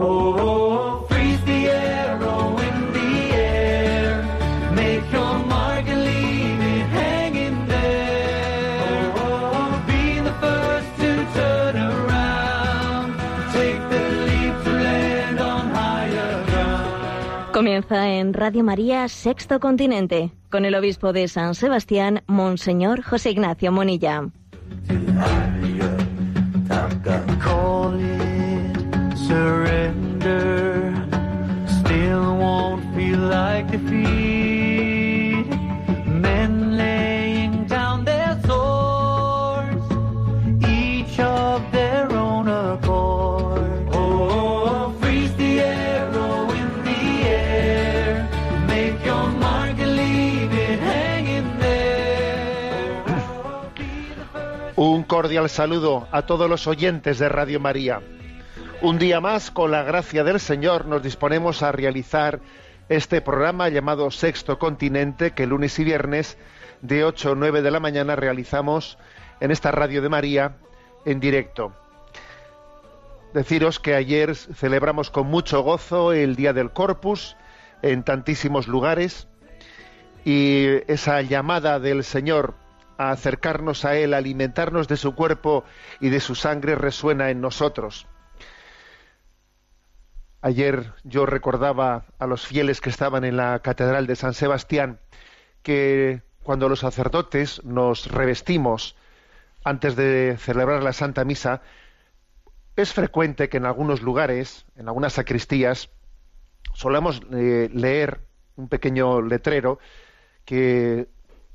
Oh, freeze the arrow in the air. Make your mark and leave it hanging there. Oh, be the first to turn around. Take the leap to land on higher ground. Comienza en Radio María Sexto Continente con el obispo de San Sebastián, Monseñor José Ignacio Monilla. Surrender. Still won't feel like defeat. Men laying down their swords, each of their own accord. Oh, freeze the arrow in the air. Make your mark and leave it hanging there. Un cordial saludo a todos los oyentes de Radio María. Un día más, con la gracia del Señor, nos disponemos a realizar este programa llamado Sexto Continente, que lunes y viernes de 8 a 9 de la mañana realizamos en esta Radio de María en directo. Deciros que ayer celebramos con mucho gozo el Día del Corpus en tantísimos lugares y esa llamada del Señor a acercarnos a Él, a alimentarnos de su cuerpo y de su sangre resuena en nosotros. Ayer yo recordaba a los fieles que estaban en la Catedral de San Sebastián que cuando los sacerdotes nos revestimos antes de celebrar la Santa Misa, es frecuente que en algunos lugares, en algunas sacristías, solamos eh, leer un pequeño letrero que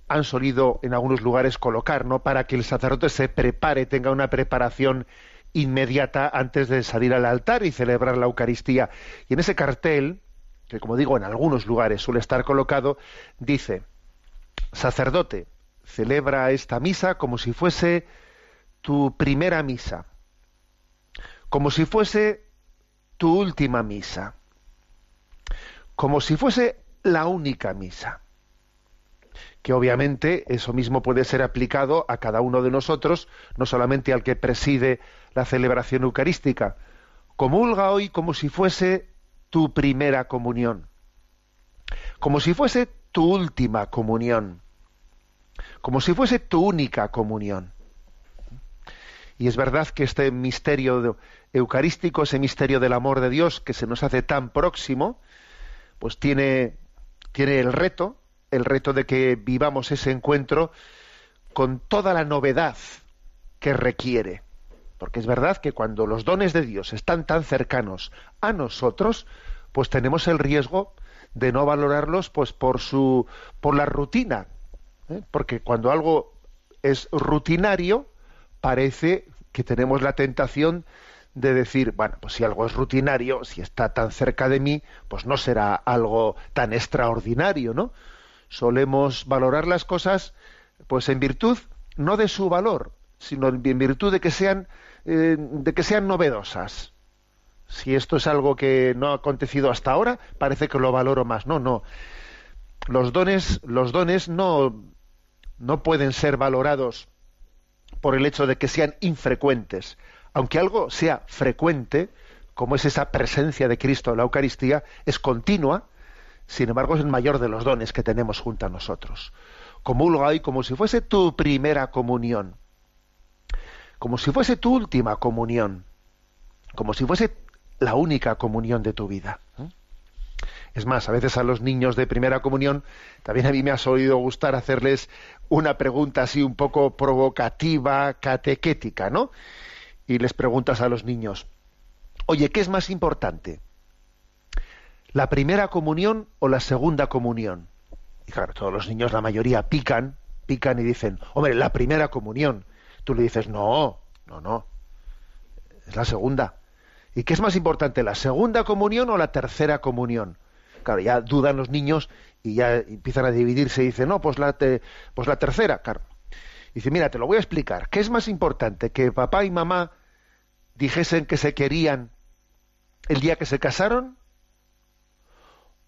han solido en algunos lugares colocar, ¿no? Para que el sacerdote se prepare, tenga una preparación inmediata antes de salir al altar y celebrar la Eucaristía. Y en ese cartel, que como digo en algunos lugares suele estar colocado, dice, sacerdote, celebra esta misa como si fuese tu primera misa, como si fuese tu última misa, como si fuese la única misa que obviamente eso mismo puede ser aplicado a cada uno de nosotros, no solamente al que preside la celebración eucarística. Comulga hoy como si fuese tu primera comunión, como si fuese tu última comunión, como si fuese tu única comunión. Y es verdad que este misterio eucarístico, ese misterio del amor de Dios que se nos hace tan próximo, pues tiene, tiene el reto, el reto de que vivamos ese encuentro con toda la novedad que requiere. Porque es verdad que cuando los dones de Dios están tan cercanos a nosotros, pues tenemos el riesgo de no valorarlos pues por su por la rutina. ¿eh? Porque cuando algo es rutinario, parece que tenemos la tentación de decir, bueno, pues si algo es rutinario, si está tan cerca de mí, pues no será algo tan extraordinario, ¿no? solemos valorar las cosas pues en virtud no de su valor, sino en virtud de que sean eh, de que sean novedosas. Si esto es algo que no ha acontecido hasta ahora, parece que lo valoro más. No, no. Los dones, los dones no, no pueden ser valorados por el hecho de que sean infrecuentes. Aunque algo sea frecuente, como es esa presencia de Cristo en la Eucaristía, es continua, sin embargo, es el mayor de los dones que tenemos junto a nosotros. Comulga hoy como si fuese tu primera comunión, como si fuese tu última comunión, como si fuese la única comunión de tu vida. ¿eh? Es más, a veces a los niños de primera comunión, también a mí me ha oído gustar hacerles una pregunta así un poco provocativa, catequética, ¿no? Y les preguntas a los niños, oye, ¿qué es más importante? ¿La primera comunión o la segunda comunión? Y claro, todos los niños, la mayoría, pican, pican y dicen, hombre, la primera comunión. Tú le dices, no, no, no, es la segunda. ¿Y qué es más importante, la segunda comunión o la tercera comunión? Claro, ya dudan los niños y ya empiezan a dividirse y dicen, no, pues la, pues la tercera, claro. Dice, mira, te lo voy a explicar. ¿Qué es más importante, que papá y mamá dijesen que se querían el día que se casaron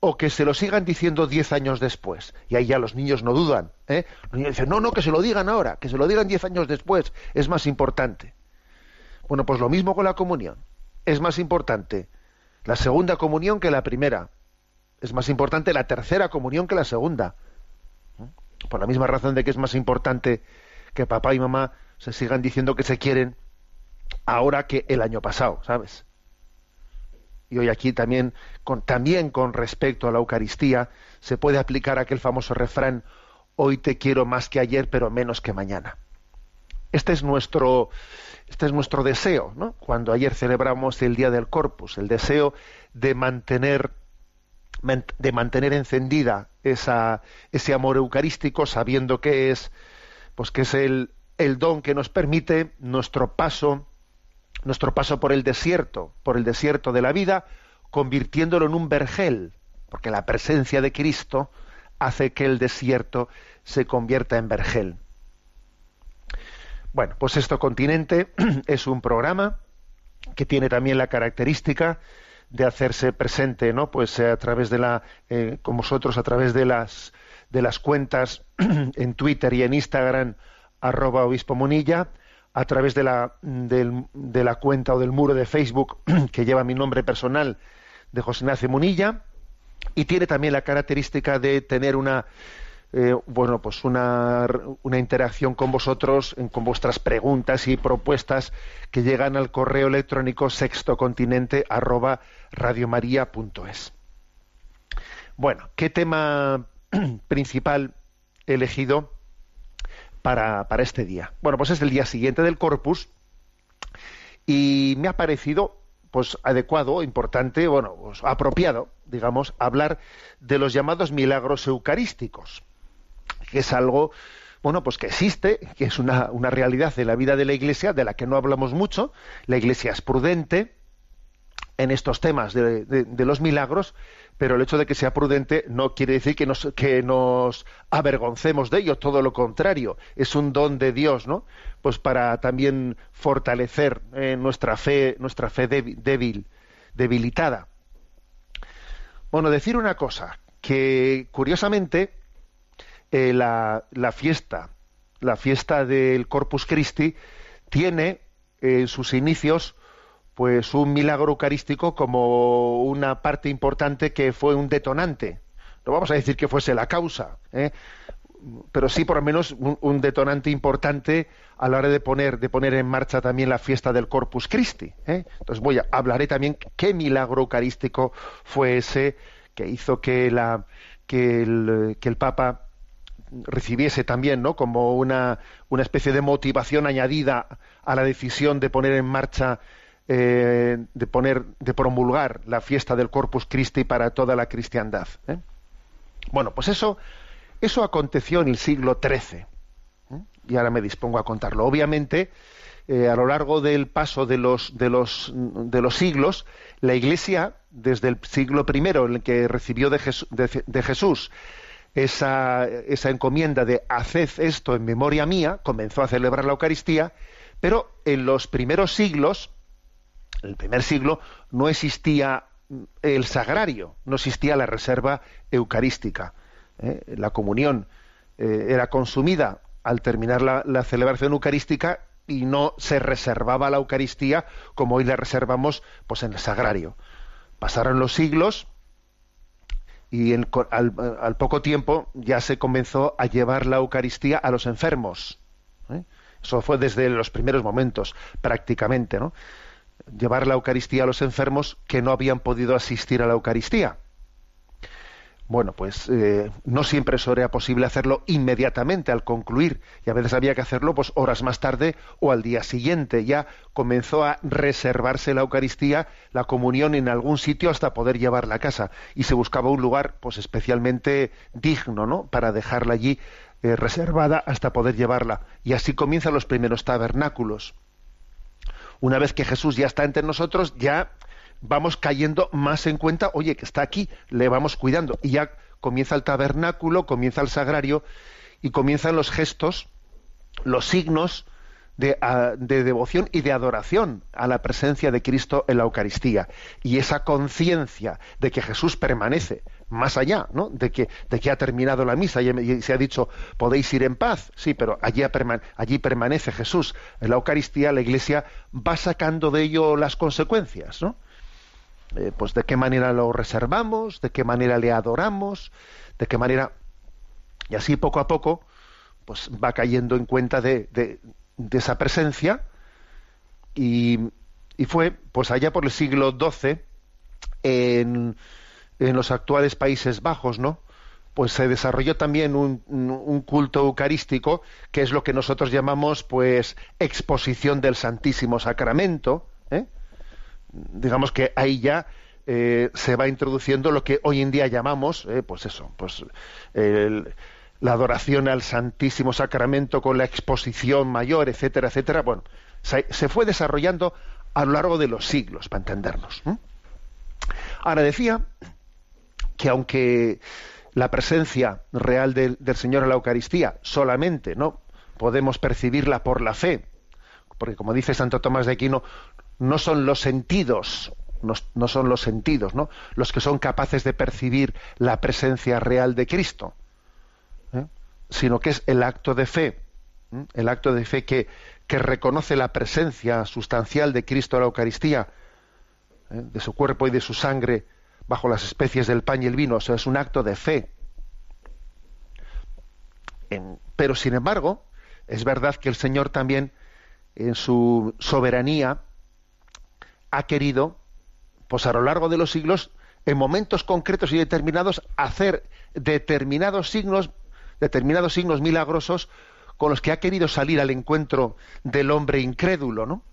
o que se lo sigan diciendo diez años después. Y ahí ya los niños no dudan. ¿eh? Los niños dicen, no, no, que se lo digan ahora, que se lo digan diez años después, es más importante. Bueno, pues lo mismo con la comunión. Es más importante la segunda comunión que la primera. Es más importante la tercera comunión que la segunda. Por la misma razón de que es más importante que papá y mamá se sigan diciendo que se quieren ahora que el año pasado, ¿sabes? Y hoy aquí también con, también con respecto a la Eucaristía se puede aplicar aquel famoso refrán hoy te quiero más que ayer pero menos que mañana. Este es nuestro este es nuestro deseo, ¿no? Cuando ayer celebramos el día del Corpus, el deseo de mantener de mantener encendida esa, ese amor eucarístico, sabiendo que es pues que es el, el don que nos permite nuestro paso nuestro paso por el desierto, por el desierto de la vida, convirtiéndolo en un vergel, porque la presencia de Cristo hace que el desierto se convierta en vergel. Bueno, pues esto continente es un programa que tiene también la característica de hacerse presente, ¿no? Pues eh, a través de la, eh, con vosotros, a través de las de las cuentas en Twitter y en Instagram arroba obispo Munilla, a través de la, de la cuenta o del muro de Facebook que lleva mi nombre personal de José Ignacio Munilla, y tiene también la característica de tener una eh, bueno pues una, una, interacción con vosotros con vuestras preguntas y propuestas que llegan al correo electrónico sextocontinente arroba radiomaria.es bueno qué tema principal he elegido para, para este día. Bueno, pues es el día siguiente del Corpus y me ha parecido pues adecuado, importante, bueno, pues, apropiado, digamos, hablar de los llamados milagros eucarísticos, que es algo, bueno, pues que existe, que es una, una realidad de la vida de la Iglesia, de la que no hablamos mucho. La Iglesia es prudente en estos temas de, los milagros, pero el hecho de que sea prudente no quiere decir que nos, que nos avergoncemos de ello, todo lo contrario, es un don de Dios, ¿no? Pues para también fortalecer eh, nuestra fe, nuestra fe débil, debilitada. Bueno, decir una cosa, que curiosamente eh, la, la, fiesta, la fiesta del Corpus Christi, tiene en sus inicios pues un milagro eucarístico como una parte importante que fue un detonante. No vamos a decir que fuese la causa, ¿eh? pero sí por lo menos un, detonante importante a la hora de poner, de poner en marcha también la fiesta del Corpus Christi. ¿eh? Entonces voy a hablaré también qué milagro eucarístico fue ese que hizo que la que el, que el Papa recibiese también ¿no? como una, una especie de motivación añadida a la decisión de poner en marcha eh, de poner, de promulgar la fiesta del Corpus Christi para toda la cristiandad. ¿eh? Bueno, pues eso, eso aconteció en el siglo XIII. ¿eh? Y ahora me dispongo a contarlo. Obviamente, a lo largo del paso de los, de los, de los siglos, la Iglesia, desde el siglo I, en el que recibió de, de Jesús esa, esa encomienda de haced esto en memoria mía, comenzó a celebrar la Eucaristía, pero en los primeros siglos, en el primer siglo no existía el sagrario, no existía la reserva eucarística. ¿eh? La comunión eh, era consumida al terminar la, celebración eucarística y no se reservaba la Eucaristía como hoy la reservamos pues en el sagrario. Pasaron los siglos y al, poco tiempo ya se comenzó a llevar la Eucaristía a los enfermos. ¿eh? Eso fue desde los primeros momentos, prácticamente, ¿no? Llevar la Eucaristía a los enfermos que no habían podido asistir a la Eucaristía. Bueno, pues eh, no siempre eso era posible hacerlo inmediatamente al concluir, y a veces había que hacerlo pues horas más tarde o al día siguiente. Ya comenzó a reservarse la Eucaristía, la comunión en algún sitio hasta poder llevarla a casa, y se buscaba un lugar pues especialmente digno, ¿no? Para dejarla allí eh, reservada hasta poder llevarla. Y así comienzan los primeros tabernáculos una vez que Jesús ya está entre nosotros, ya vamos cayendo más en cuenta, oye, que está aquí, le vamos cuidando. Y ya comienza el tabernáculo, comienza el sagrario y comienzan los gestos, los signos de, de, devoción y de adoración a la presencia de Cristo en la Eucaristía. Y esa conciencia de que Jesús permanece más allá, ¿no? De que, de que ha terminado la misa y, se ha dicho, podéis ir en paz. Sí, pero allí, allí permanece Jesús. En la Eucaristía la Iglesia va sacando de ello las consecuencias, ¿no? eh, pues de qué manera lo reservamos, de qué manera le adoramos, de qué manera y así poco a poco pues va cayendo en cuenta de, de, esa presencia y, y, fue pues allá por el siglo XII en, en los actuales Países Bajos, ¿no? pues se desarrolló también un, culto eucarístico que es lo que nosotros llamamos pues exposición del Santísimo Sacramento ¿eh? digamos que ahí ya eh, se va introduciendo lo que hoy en día llamamos eh, pues eso pues la adoración al Santísimo Sacramento con la exposición mayor etcétera etcétera bueno se fue desarrollando a lo largo de los siglos para entendernos ahora decía que aunque la presencia real del, Señor en la Eucaristía solamente, ¿no? Podemos percibirla por la fe, porque como dice Santo Tomás de Aquino, no son los sentidos, no, son los sentidos, ¿no? Los que son capaces de percibir la presencia real de Cristo, ¿eh? sino que es el acto de fe, ¿eh? el acto de fe que, reconoce la presencia sustancial de Cristo en la Eucaristía, ¿eh? de su cuerpo y de su sangre bajo las especies del pan y el vino, o sea, es un acto de fe. pero sin embargo, es verdad que el Señor también, en su soberanía, ha querido, pues a lo largo de los siglos, en momentos concretos y determinados, hacer determinados signos, determinados signos milagrosos con los que ha querido salir al encuentro del hombre incrédulo, ¿no?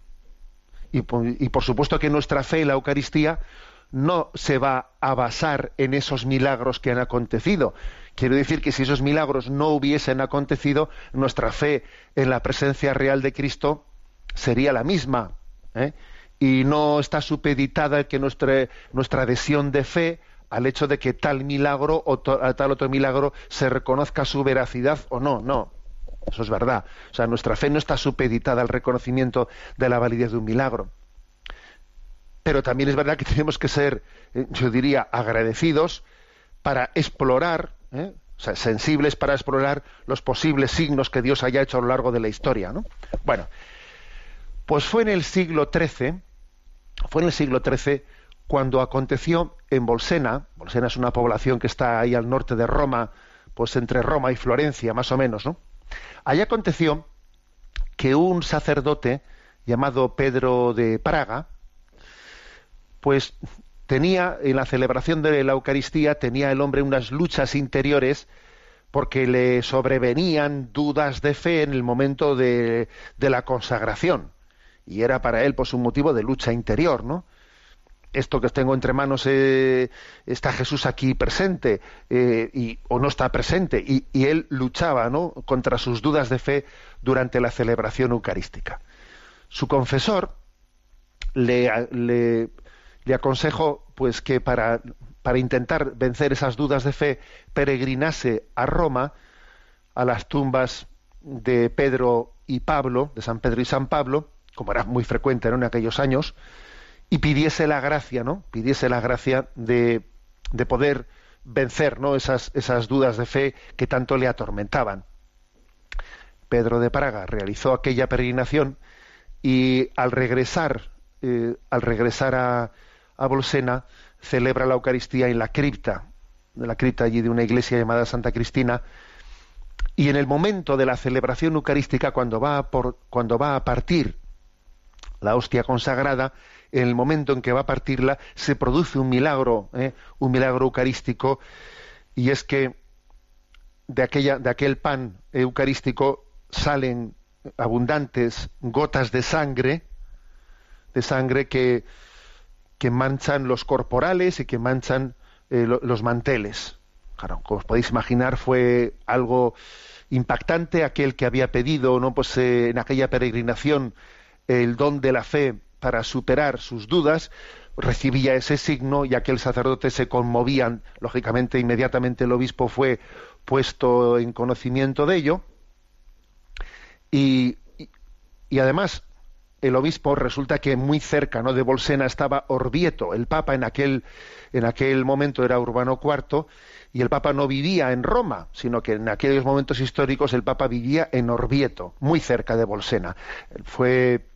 Y, por supuesto que nuestra fe en la Eucaristía no se va a basar en esos milagros que han acontecido. Quiero decir que si esos milagros no hubiesen acontecido, nuestra fe en la presencia real de Cristo sería la misma. ¿eh? Y no está supeditada que nuestra, nuestra adhesión de fe al hecho de que tal milagro o tal otro milagro se reconozca su veracidad o no. No, eso es verdad. O sea, nuestra fe no está supeditada al reconocimiento de la validez de un milagro pero también es verdad que tenemos que ser, eh, yo diría, agradecidos para explorar, ¿eh? o sea, sensibles para explorar los posibles signos que Dios haya hecho a lo largo de la historia. ¿no? Bueno, pues fue en el siglo XIII, fue en el siglo XIII cuando aconteció en Bolsena, Bolsena es una población que está ahí al norte de Roma, pues entre Roma y Florencia, más o menos, ¿no? Allí aconteció que un sacerdote llamado Pedro de Praga, pues tenía en la celebración de la Eucaristía tenía el hombre unas luchas interiores porque le sobrevenían dudas de fe en el momento de, la consagración y era para él pues un motivo de lucha interior, ¿no? Esto que tengo entre manos eh, está Jesús aquí presente eh, y, o no está presente y, él luchaba, ¿no? Contra sus dudas de fe durante la celebración eucarística. Su confesor le, le le aconsejo pues que para, para intentar vencer esas dudas de fe peregrinase a Roma a las tumbas de Pedro y Pablo, de San Pedro y San Pablo, como era muy frecuente en aquellos años, y pidiese la gracia, ¿no? Pidiese la gracia de, de poder vencer ¿no? esas, esas dudas de fe que tanto le atormentaban. Pedro de Praga realizó aquella peregrinación y al regresar, eh, al regresar a, a Bolsena celebra la Eucaristía en la cripta, de la cripta allí de una iglesia llamada Santa Cristina, y en el momento de la celebración eucarística, cuando va a, por, cuando va a partir la hostia consagrada, en el momento en que va a partirla, se produce un milagro, ¿eh? un milagro eucarístico, y es que de, aquella, de aquel pan eucarístico salen abundantes gotas de sangre, de sangre que, que manchan los corporales y que manchan eh, los manteles. Claro, como os podéis imaginar, fue algo impactante aquel que había pedido, no, pues eh, en aquella peregrinación el don de la fe para superar sus dudas, recibía ese signo y aquel sacerdote se conmovían, lógicamente inmediatamente el obispo fue puesto en conocimiento de ello. Y, y además el obispo resulta que muy cerca ¿no? de Bolsena estaba Orvieto, el Papa en aquel, en aquel momento era Urbano IV, y el Papa no vivía en Roma, sino que en aquellos momentos históricos el Papa vivía en Orvieto, muy cerca de Bolsena. Fue,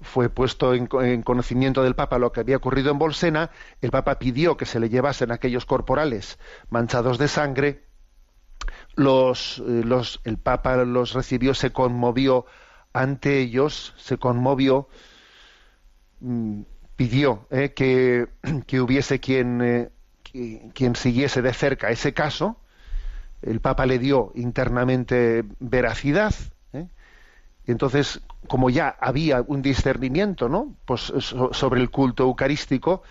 fue puesto en, en, conocimiento del Papa lo que había ocurrido en Bolsena, el Papa pidió que se le llevasen aquellos corporales manchados de sangre, los, eh, los, el Papa los recibió, se conmovió ante ellos, se conmovió, mm, pidió eh, que, que, hubiese quien, eh, quien siguiese de cerca ese caso. El Papa le dio internamente veracidad. ¿eh? Y entonces, como ya había un discernimiento ¿no? pues, so, sobre el culto eucarístico,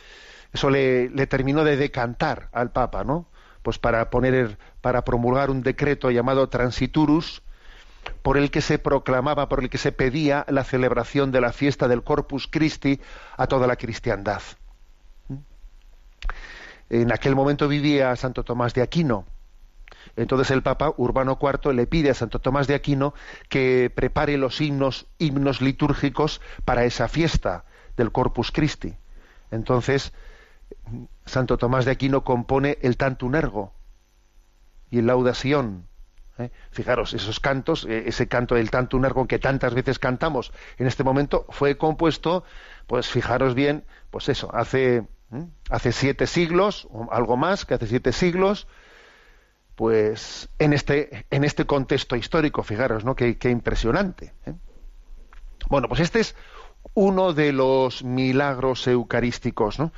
eso le, le terminó de decantar al Papa, ¿no? pues para poner para promulgar un decreto llamado Transiturus por el que se proclamaba, por el que se pedía la celebración de la fiesta del Corpus Christi a toda la cristiandad. En aquel momento vivía Santo Tomás de Aquino. Entonces el Papa Urbano IV le pide a Santo Tomás de Aquino que prepare los himnos, himnos litúrgicos para esa fiesta del Corpus Christi. Entonces Santo Tomás de Aquino compone el Tantum Ergo y el Laudación. ¿Eh? Fijaros, esos cantos, eh, ese canto del Tantum Ergo que tantas veces cantamos en este momento, fue compuesto, pues fijaros bien, pues eso, hace, ¿eh? hace siete siglos, o algo más que hace siete siglos, pues en este, en este contexto histórico, fijaros, ¿no? Qué, qué impresionante. Bueno, pues este es uno de los milagros eucarísticos, ¿no?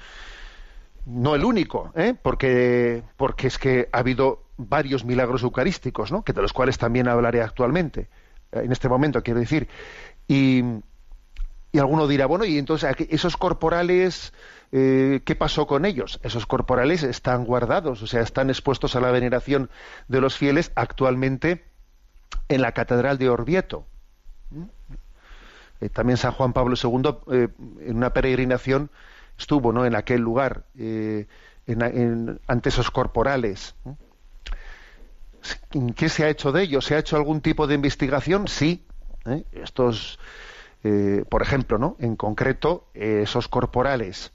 no el único, porque, porque es que ha habido varios milagros eucarísticos, ¿no? que de los cuales también hablaré actualmente, eh, en este momento, quiero decir. Y, y alguno dirá, bueno, y entonces esos corporales, eh, ¿qué pasó con ellos? Esos corporales están guardados, o sea, están expuestos a la veneración de los fieles actualmente en la Catedral de Orvieto. Eh, también San Juan Pablo II, en una peregrinación, estuvo ¿no? en aquel lugar en, ante esos corporales. ¿Qué se ha hecho de ellos? ¿Se ha hecho algún tipo de investigación? Sí. ¿eh? Estos, eh, por ejemplo, ¿no? en concreto, esos corporales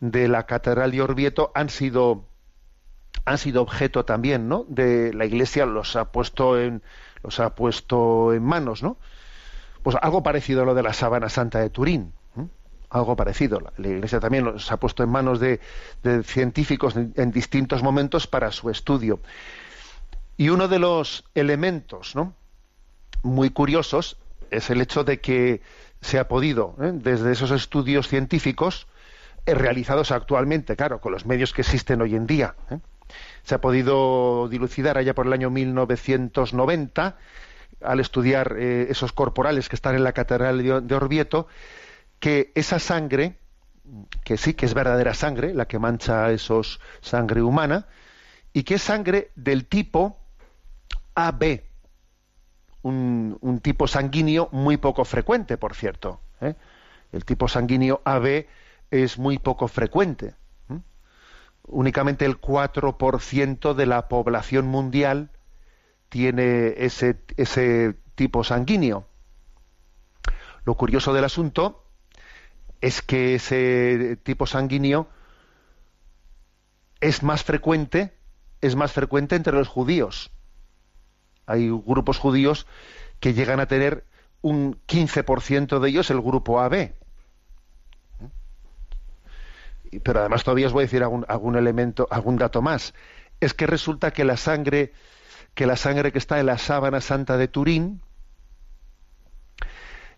de la Catedral de Orvieto han sido han sido objeto también, ¿no? De la Iglesia los ha puesto en los ha puesto en manos, ¿no? Pues algo parecido a lo de la Sábana Santa de Turín algo parecido. La Iglesia también los ha puesto en manos de, de científicos en, en, distintos momentos para su estudio. Y uno de los elementos ¿no? muy curiosos es el hecho de que se ha podido, ¿eh? desde esos estudios científicos eh, realizados actualmente, claro, con los medios que existen hoy en día, ¿eh? se ha podido dilucidar allá por el año 1990 al estudiar esos corporales que están en la Catedral de, de Orvieto, que esa sangre, que sí que es verdadera sangre, la que mancha esos sangre humana, y que es sangre del tipo AB, un, un tipo sanguíneo muy poco frecuente, por cierto. ¿eh? El tipo sanguíneo AB es muy poco frecuente. Únicamente el 4% de la población mundial tiene ese, ese tipo sanguíneo. Lo curioso del asunto es que ese tipo sanguíneo es más frecuente, es más frecuente entre los judíos. Hay grupos judíos que llegan a tener un 15% de ellos el grupo AB. Pero además todavía os voy a decir algún, algún elemento, algún dato más. Es que resulta que la sangre, que la sangre que está en la sábana santa de Turín,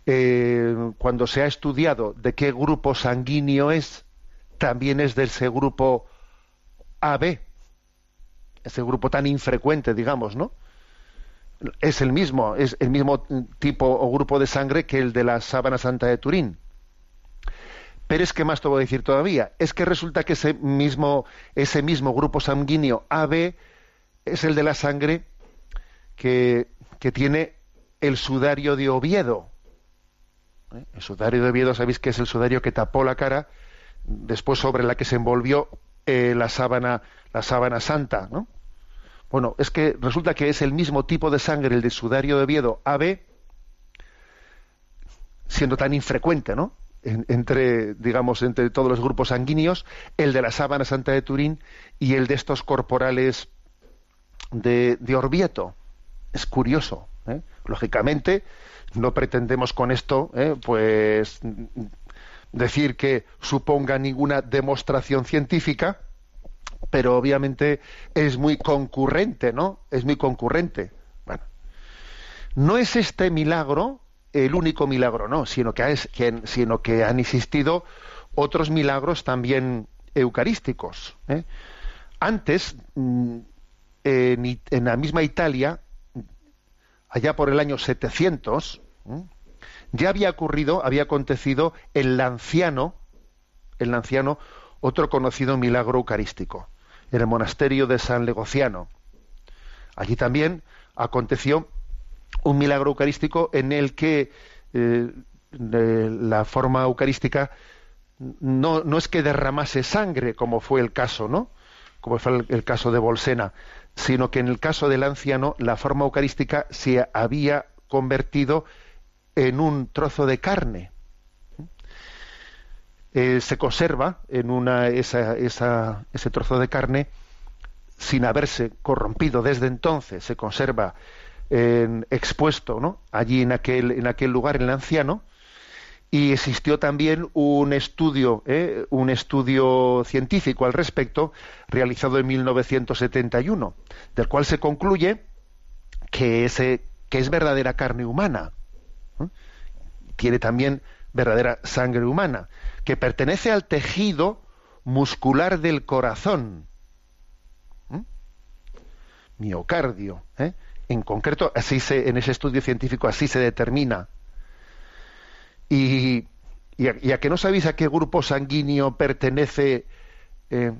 eh, cuando se ha estudiado de qué grupo sanguíneo es, también es de ese grupo AB, ese grupo tan infrecuente, digamos, ¿no? Es el mismo, es el mismo tipo o grupo de sangre que el de la sábana santa de Turín. Pero es que más te voy a decir todavía, es que resulta que ese mismo, ese mismo grupo sanguíneo AB es el de la sangre que, que tiene el sudario de Oviedo. ¿eh? El sudario de Oviedo, sabéis que es el sudario que tapó la cara, después sobre la que se envolvió eh, la sábana, la sábana santa, ¿no? Bueno, es que resulta que es el mismo tipo de sangre, el de sudario de Oviedo AB, siendo tan infrecuente, ¿no? En, entre, digamos, entre todos los grupos sanguíneos, el de la sábana santa de Turín y el de estos corporales de, de Orvieto. Es curioso, ¿eh? Lógicamente, no pretendemos con esto, ¿eh? pues decir que suponga ninguna demostración científica, pero obviamente es muy concurrente, ¿no? Es muy concurrente. Bueno, no es este milagro el único milagro, no, sino que, es, sino que han existido otros milagros también eucarísticos. ¿eh? Antes, mm, en, la misma Italia, allá por el año 700, ya había ocurrido, había acontecido el lanciano, el lanciano, otro conocido milagro eucarístico, en el monasterio de San Legociano. Allí también aconteció un milagro eucarístico en el que eh, la forma eucarística no, no, es que derramase sangre, como fue el caso, ¿no? Como fue el, el, caso de Bolsena, sino que en el caso del anciano la forma eucarística se había convertido en un trozo de carne. Eh, se conserva en una, esa, esa, ese trozo de carne sin haberse corrompido desde entonces, se conserva en, expuesto ¿no? allí en aquel, en aquel lugar, en el anciano, y existió también un estudio, ¿eh? un estudio científico al respecto, realizado en 1971, del cual se concluye que, ese, que es verdadera carne humana tiene también verdadera sangre humana, que pertenece al tejido muscular del corazón, miocardio. ¿eh? En concreto, así se, en ese estudio científico así se determina. Y, y, a, que no sabéis a qué grupo sanguíneo pertenece eh,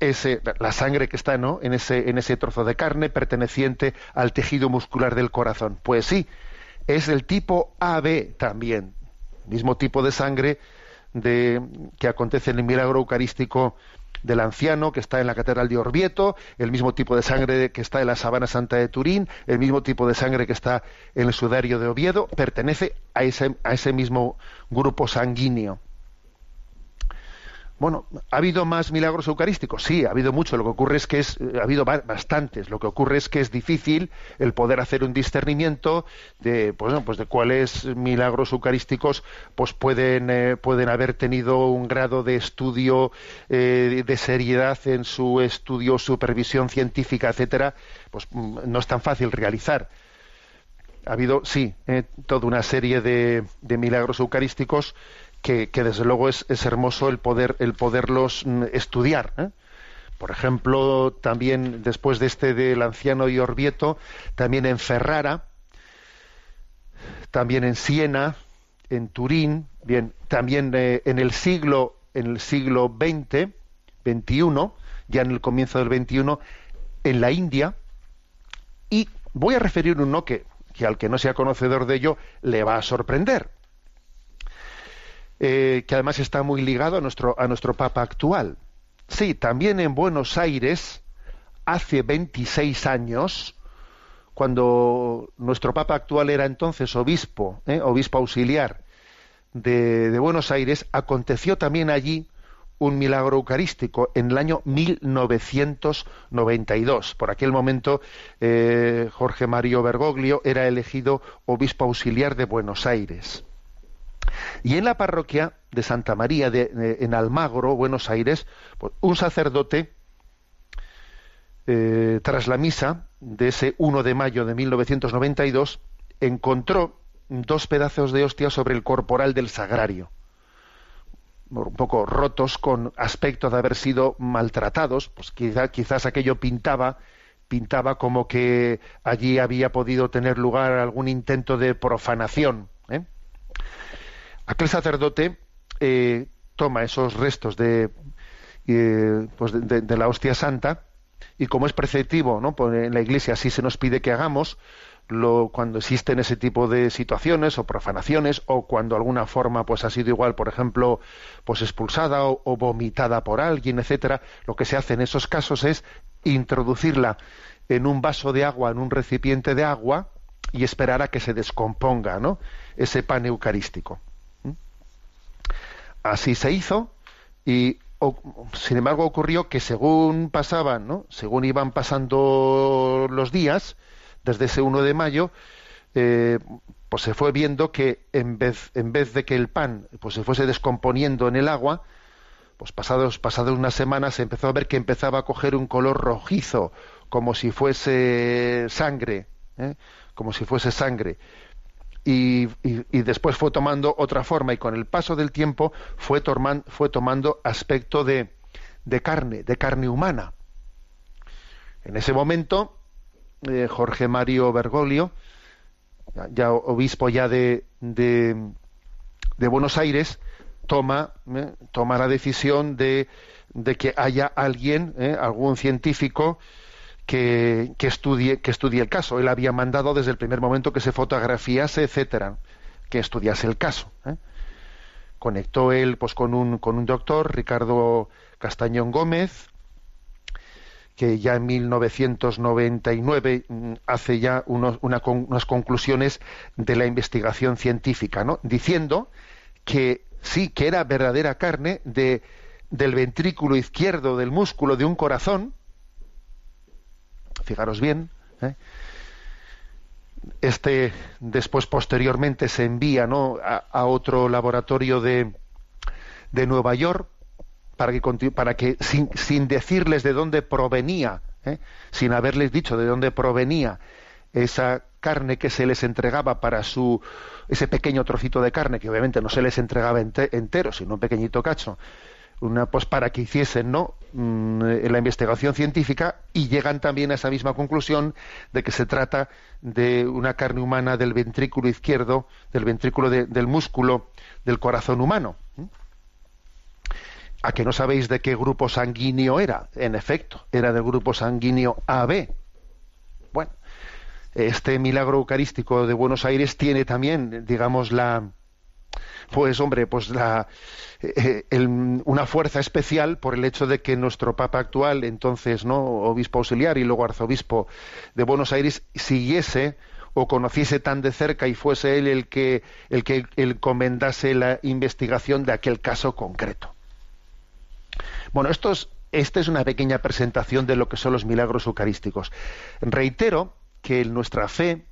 ese, la sangre que está ¿no? en, ese, en ese trozo de carne perteneciente al tejido muscular del corazón. Pues sí, es el tipo AB también, mismo tipo de sangre que acontece en el milagro eucarístico del anciano que está en la catedral de Orvieto, el mismo tipo de sangre que está en la sabana santa de Turín, el mismo tipo de sangre que está en el sudario de Oviedo, pertenece a ese, a ese mismo grupo sanguíneo. Bueno, ¿ha habido más milagros eucarísticos? Sí, ha habido mucho. Lo que ocurre es que es, eh, ha habido bastantes. Lo que ocurre es que es difícil el poder hacer un discernimiento de, pues, pues de cuáles milagros eucarísticos pues pueden, eh, pueden haber tenido un grado de estudio eh, de seriedad en su estudio, supervisión científica, etcétera. Pues mm, no es tan fácil realizar. Ha habido, sí, toda una serie de milagros eucarísticos que, desde luego es, hermoso el poder el poderlos mm, estudiar. ¿eh? Por ejemplo, también después de este del anciano y Orvieto, también en Ferrara, también en Siena, en Turín, bien, también eh, en el siglo en el siglo XX, XXI, ya en el comienzo del XXI, en la India, y voy a referir uno que, que al que no sea conocedor de ello le va a sorprender. Eh, que además está muy ligado a nuestro, a nuestro Papa actual. Sí, también en Buenos Aires, hace 26 años, cuando nuestro Papa actual era entonces obispo, ¿eh? obispo auxiliar de, de, Buenos Aires, aconteció también allí un milagro eucarístico en el año 1992. Por aquel momento, eh, Jorge Mario Bergoglio era elegido obispo auxiliar de Buenos Aires. Y en la parroquia de Santa María de, en Almagro, Buenos Aires, pues, un sacerdote, eh, tras la misa de ese 1 de mayo de 1992, encontró dos pedazos de hostia sobre el corporal del sagrario, un poco rotos con aspecto de haber sido maltratados, pues quizás aquello pintaba pintaba como que allí había podido tener lugar algún intento de profanación. ¿eh? Aquel sacerdote eh, toma esos restos de, eh, pues de, la hostia santa y como es preceptivo ¿no? Pues en la iglesia así se nos pide que hagamos, lo, cuando existen ese tipo de situaciones o profanaciones o cuando alguna forma pues ha sido igual por ejemplo pues expulsada o, vomitada por alguien etcétera lo que se hace en esos casos es introducirla en un vaso de agua en un recipiente de agua y esperar a que se descomponga ese pan eucarístico Así se hizo y sin embargo ocurrió que según pasaban, ¿no? según iban pasando los días, desde ese 1 de mayo, eh, pues se fue viendo que en vez, en vez de que el pan pues se fuese descomponiendo en el agua, pues pasados, pasadas unas semanas se empezó a ver que empezaba a coger un color rojizo, como si fuese sangre, ¿eh? como si fuese sangre. Y, después fue tomando otra forma y con el paso del tiempo fue, fue tomando aspecto de, de, carne, de carne humana. En ese momento, eh, Jorge Mario Bergoglio, ya, obispo ya de, de, de Buenos Aires, toma, eh, toma la decisión de, de, que haya alguien, eh, algún científico, que, que, estudie, que el caso. Él había mandado desde el primer momento que se fotografiase, etcétera, que estudiase el caso. ¿eh? Conectó él pues, con, un, con un doctor, Ricardo Castañón Gómez, que ya en 1999 mm, hace ya unas conclusiones de la investigación científica, ¿no? diciendo que sí, que era verdadera carne de, del ventrículo izquierdo del músculo de un corazón, fijaros bien, ¿eh? este después posteriormente se envía ¿no? a, otro laboratorio de, de Nueva York para que, para que sin, sin decirles de dónde provenía, ¿eh? sin haberles dicho de dónde provenía esa carne que se les entregaba para su ese pequeño trocito de carne que obviamente no se les entregaba entero sino un pequeñito cacho una pues para que hiciesen no mm, la investigación científica y llegan también a esa misma conclusión de que se trata de una carne humana del ventrículo izquierdo del ventrículo del músculo del corazón humano. A que no sabéis de qué grupo sanguíneo era en efecto era del grupo sanguíneo AB bueno este milagro eucarístico de Buenos Aires tiene también digamos la pues hombre, pues la, eh, una fuerza especial por el hecho de que nuestro Papa actual, entonces no obispo auxiliar y luego arzobispo de Buenos Aires, siguiese o conociese tan de cerca y fuese él el que el que encomendase la investigación de aquel caso concreto. Bueno, esto es, esta es una pequeña presentación de lo que son los milagros eucarísticos. Reitero que nuestra fe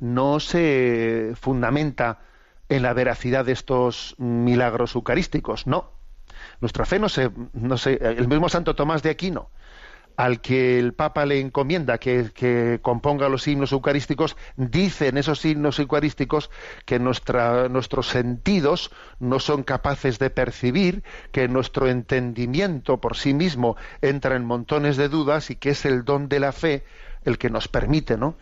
no se fundamenta en la veracidad de estos milagros eucarísticos. No. Nuestra fe no se, no se, el mismo Santo Tomás de Aquino, al que el Papa le encomienda que, componga los himnos eucarísticos, dice en esos himnos eucarísticos que nuestros sentidos no son capaces de percibir, que nuestro entendimiento por sí mismo entra en montones de dudas y que es el don de la fe el que nos permite, ¿no?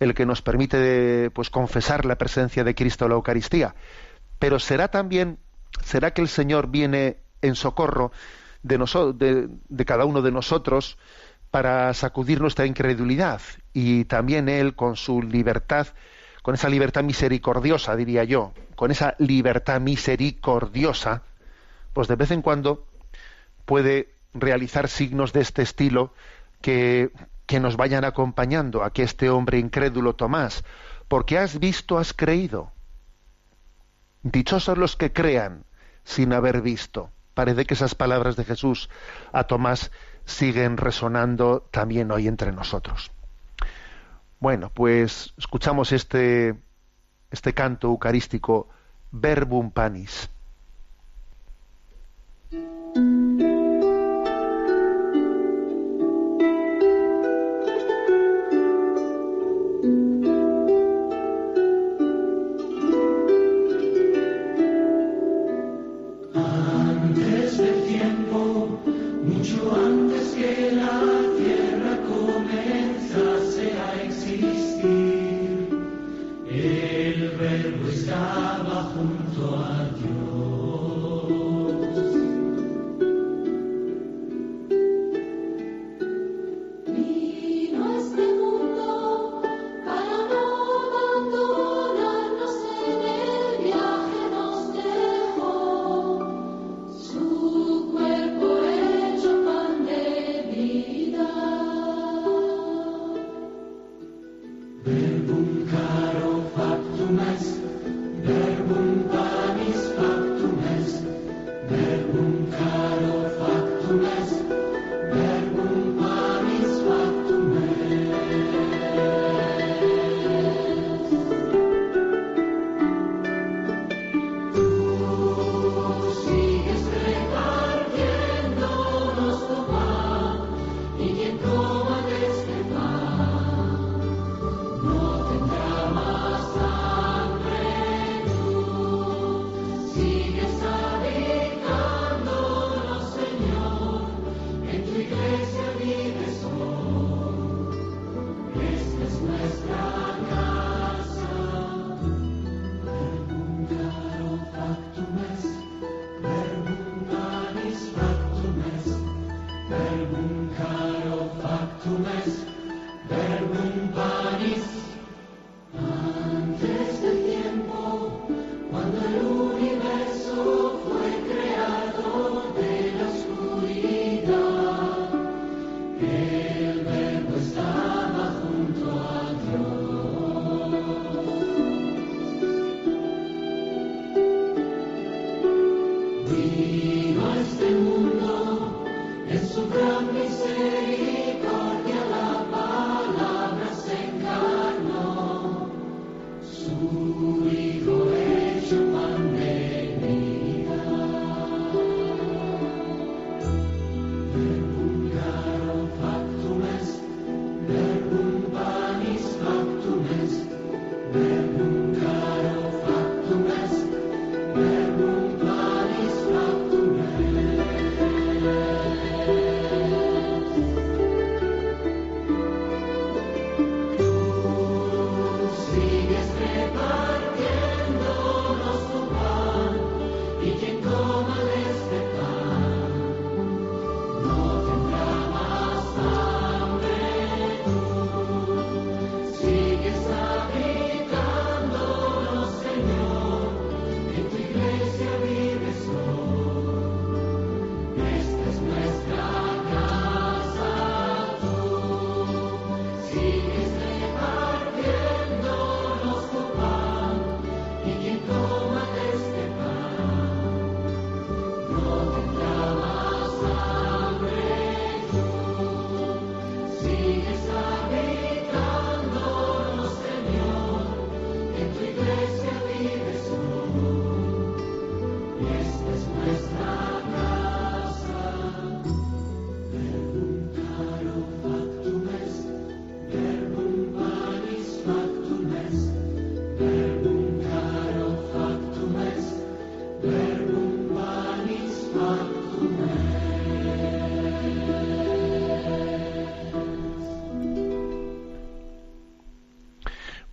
El que nos permite pues confesar la presencia de Cristo en la Eucaristía. Pero será también, será que el Señor viene en socorro de, de, cada uno de nosotros para sacudir nuestra incredulidad y también Él con su libertad, con esa libertad misericordiosa, diría yo, con esa libertad misericordiosa, pues de vez en cuando puede realizar signos de este estilo que que nos vayan acompañando a que este hombre incrédulo Tomás, porque has visto, has creído. Dichosos los que crean sin haber visto. Parece que esas palabras de Jesús a Tomás siguen resonando también hoy entre nosotros. Bueno, pues escuchamos este, este canto eucarístico Verbum Panis.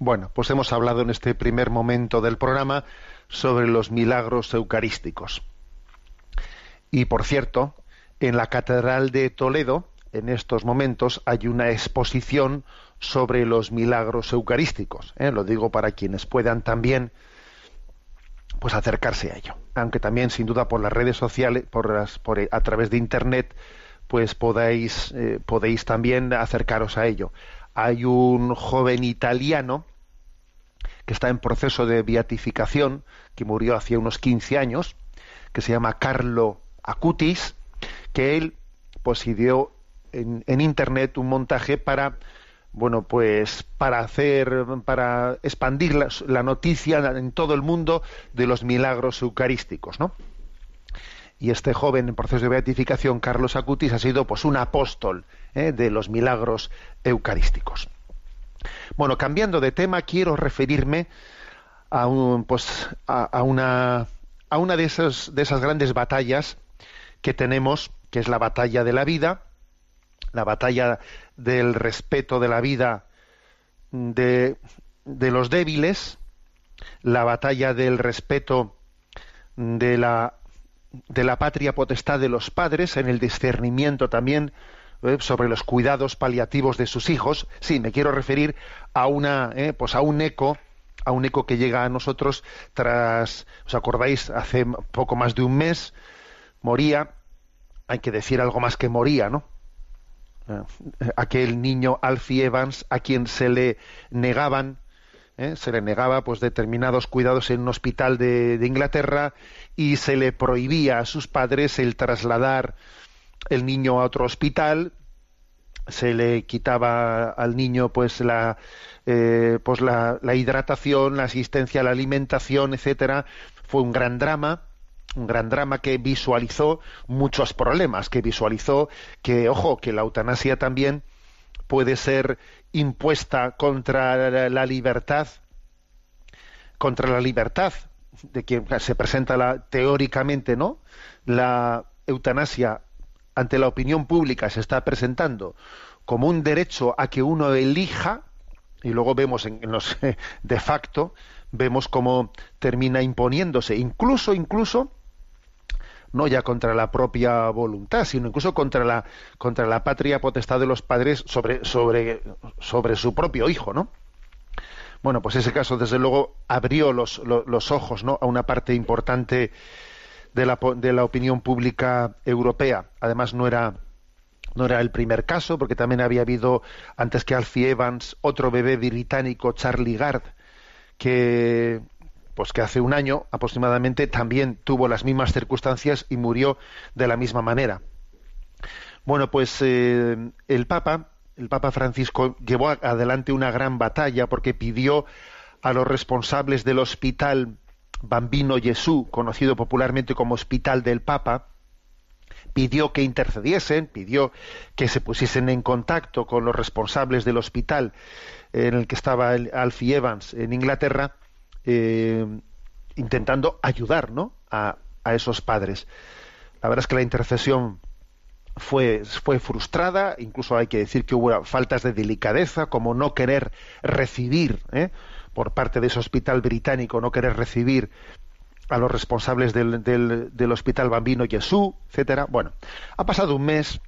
Bueno, pues hemos hablado en este primer momento del programa sobre los milagros eucarísticos. Y por cierto, en la Catedral de Toledo, en estos momentos, hay una exposición sobre los milagros eucarísticos. ¿eh? Lo digo para quienes puedan también pues acercarse a ello. Aunque también, sin duda, por las redes sociales, por, las, por a través de internet, pues podéis, eh, podéis también acercaros a ello. Hay un joven italiano que está en proceso de beatificación, que murió hace unos 15 años, que se llama Carlo Acutis, que él pues en, en internet un montaje para bueno pues para hacer para expandir la, la, noticia en todo el mundo de los milagros eucarísticos no y este joven en proceso de beatificación Carlos Acutis ha sido pues un apóstol ¿eh? de los milagros eucarísticos bueno, cambiando de tema, quiero referirme a, un, pues, a, una, a una de, esas, de esas grandes batallas que tenemos, que es la batalla de la vida, la batalla del respeto de la vida de, de los débiles, la batalla del respeto de la, de la patria potestad de los padres, en el discernimiento también ¿eh? sobre los cuidados paliativos de sus hijos. Sí, me quiero referir a una, ¿eh? pues a un eco, a un eco que llega a nosotros tras, ¿os acordáis? Hace poco más de un mes moría, hay que decir algo más que moría, ¿no? Eh, aquel niño Alfie Evans a quien se le negaban se le negaba pues determinados cuidados en un hospital de, de, Inglaterra y se le prohibía a sus padres el trasladar el niño a otro hospital, se le quitaba al niño pues la eh, pues la, la, hidratación, la asistencia a la alimentación, etcétera, fue un gran drama, un gran drama que visualizó muchos problemas, que visualizó que, ojo, que la eutanasia también puede ser impuesta contra la libertad, contra la libertad de quien se presenta la, teóricamente, ¿no? La eutanasia ante la opinión pública se está presentando como un derecho a que uno elija, y luego vemos en, en los de facto, vemos cómo termina imponiéndose, incluso, incluso, no ya contra la propia voluntad, sino incluso contra la, contra la patria potestad de los padres sobre, sobre, sobre su propio hijo, ¿no? Bueno, pues ese caso, desde luego, abrió los, los, los ojos ¿no? a una parte importante de la, de la opinión pública europea. Además, no era, no era el primer caso, porque también había habido, antes que Alfie Evans, otro bebé británico, Charlie Gard, que pues que hace un año aproximadamente también tuvo las mismas circunstancias y murió de la misma manera. Bueno, pues eh, el Papa, el Papa Francisco, llevó adelante una gran batalla porque pidió a los responsables del hospital Bambino Jesús, conocido popularmente como Hospital del Papa, pidió que intercediesen, pidió que se pusiesen en contacto con los responsables del hospital en el que estaba Alfie Evans en Inglaterra, eh, intentando ayudar ¿no? a, esos padres. La verdad es que la intercesión fue, fue frustrada, incluso hay que decir que hubo faltas de delicadeza, como no querer recibir, ¿eh? Por parte de ese hospital británico, no querer recibir a los responsables del, del, hospital Bambino Jesús, etcétera. Bueno, ha pasado un mes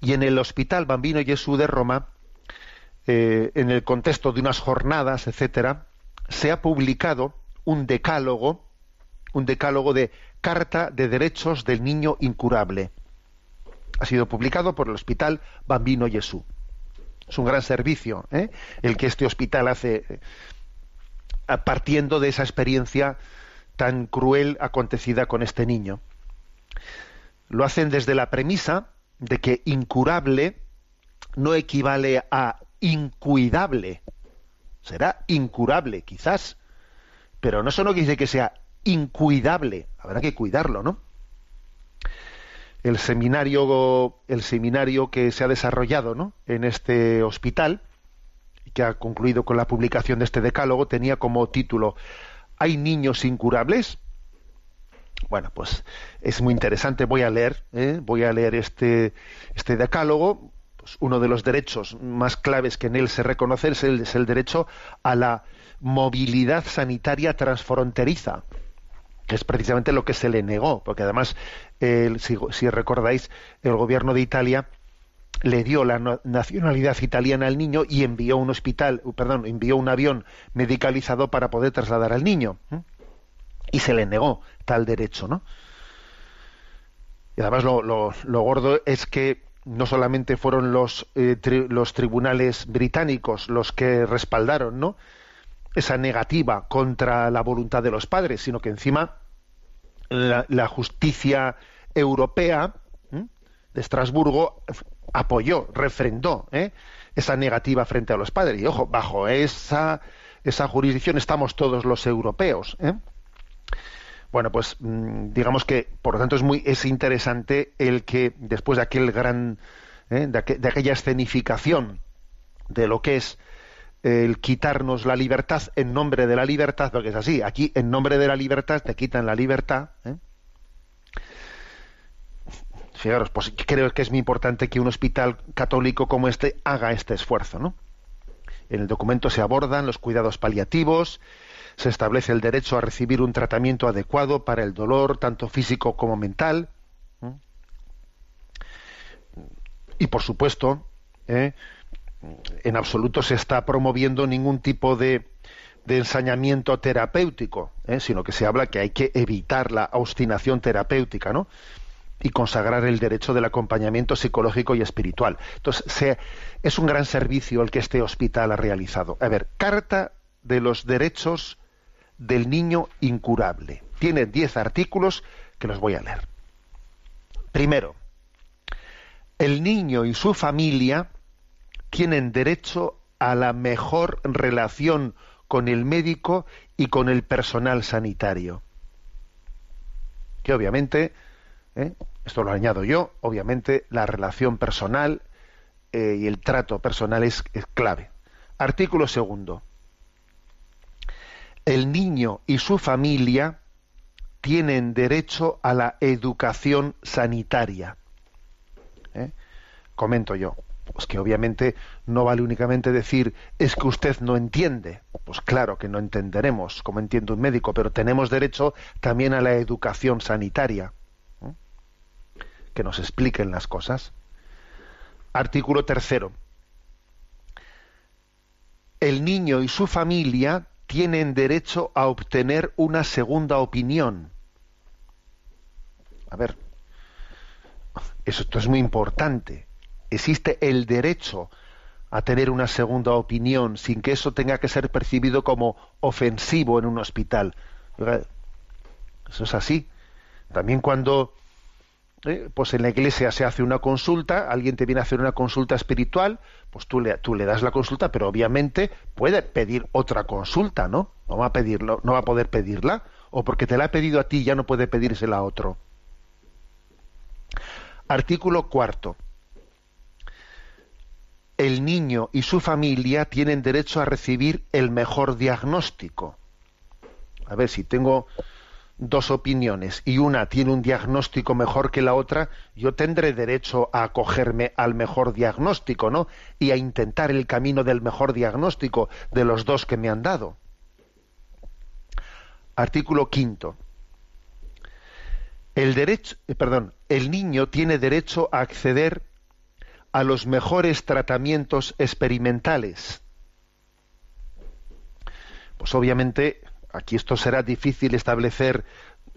y en el hospital Bambino Jesús de Roma, eh, en el contexto de unas jornadas, etcétera, se ha publicado un decálogo, un decálogo de Carta de Derechos del Niño Incurable. Ha sido publicado por el Hospital Bambino Jesús. Es un gran servicio ¿eh? el que este hospital hace eh, partiendo de esa experiencia tan cruel acontecida con este niño. Lo hacen desde la premisa de que incurable no equivale a incuidable. Será incurable, quizás, pero no solo dice que sea incuidable, habrá que cuidarlo, ¿no? El seminario, el seminario que se ha desarrollado ¿no? en este hospital, que ha concluido con la publicación de este decálogo, tenía como título ¿Hay niños incurables? Bueno, pues es muy interesante. Voy a leer, ¿eh? voy a leer este, este decálogo. Pues uno de los derechos más claves que en él se reconoce es el, es el derecho a la movilidad sanitaria transfronteriza, que es precisamente lo que se le negó, porque además, si, recordáis, el gobierno de Italia le dio la nacionalidad italiana al niño y envió un hospital, perdón, envió un avión medicalizado para poder trasladar al niño. Y se le negó tal derecho, ¿no? Y además lo, lo, gordo es que no solamente fueron los, eh, los tribunales británicos los que respaldaron, ¿no? Esa negativa contra la voluntad de los padres, sino que encima la, justicia europea de Estrasburgo apoyó, refrendó ¿eh? esa negativa frente a los padres. Y ojo, bajo esa, esa jurisdicción estamos todos los europeos. ¿eh? Bueno, pues mm, digamos que, por lo tanto, es muy es interesante el que después de aquel gran, ¿eh? de, de, aquella escenificación de lo que es el quitarnos la libertad en nombre de la libertad, porque es así, aquí en nombre de la libertad te quitan la libertad. ¿eh? Fijaros, pues creo que es muy importante que un hospital católico como este haga este esfuerzo, ¿no? En el documento se abordan los cuidados paliativos, se establece el derecho a recibir un tratamiento adecuado para el dolor, tanto físico como mental. Y por supuesto, ¿eh? En absoluto se está promoviendo ningún tipo de, de ensañamiento terapéutico, ¿eh? sino que se habla que hay que evitar la obstinación terapéutica, ¿no? y consagrar el derecho del acompañamiento psicológico y espiritual. Entonces, es un gran servicio el que este hospital ha realizado. A ver, Carta de los Derechos del Niño Incurable. Tiene diez artículos que los voy a leer. Primero, el niño y su familia tienen derecho a la mejor relación con el médico y con el personal sanitario. Que obviamente, ¿eh? esto lo añado yo, obviamente la relación personal eh, y el trato personal es, clave. Artículo segundo. El niño y su familia tienen derecho a la educación sanitaria. ¿Eh? Comento yo pues que obviamente no vale únicamente decir es que usted no entiende. Pues claro que no entenderemos, como entiende un médico, pero tenemos derecho también a la educación sanitaria. Que nos expliquen las cosas. Artículo tercero. El niño y su familia tienen derecho a obtener una segunda opinión. A ver, esto es muy importante existe el derecho a tener una segunda opinión sin que eso tenga que ser percibido como ofensivo en un hospital. Eso es así. También cuando ¿eh? pues en la iglesia se hace una consulta, alguien te viene a hacer una consulta espiritual, pues tú le, das la consulta, pero obviamente puede pedir otra consulta, ¿no? No va a pedirlo, no va a poder pedirla, o porque te la ha pedido a ti ya no puede pedírsela a otro. Artículo cuarto. El niño y su familia tienen derecho a recibir el mejor diagnóstico. A ver, si tengo dos opiniones y una tiene un diagnóstico mejor que la otra, yo tendré derecho a acogerme al mejor diagnóstico, ¿no? Y a intentar el camino del mejor diagnóstico de los dos que me han dado. Artículo quinto. El derecho, eh, perdón, el niño tiene derecho a acceder a los mejores tratamientos experimentales. Pues obviamente aquí esto será difícil establecer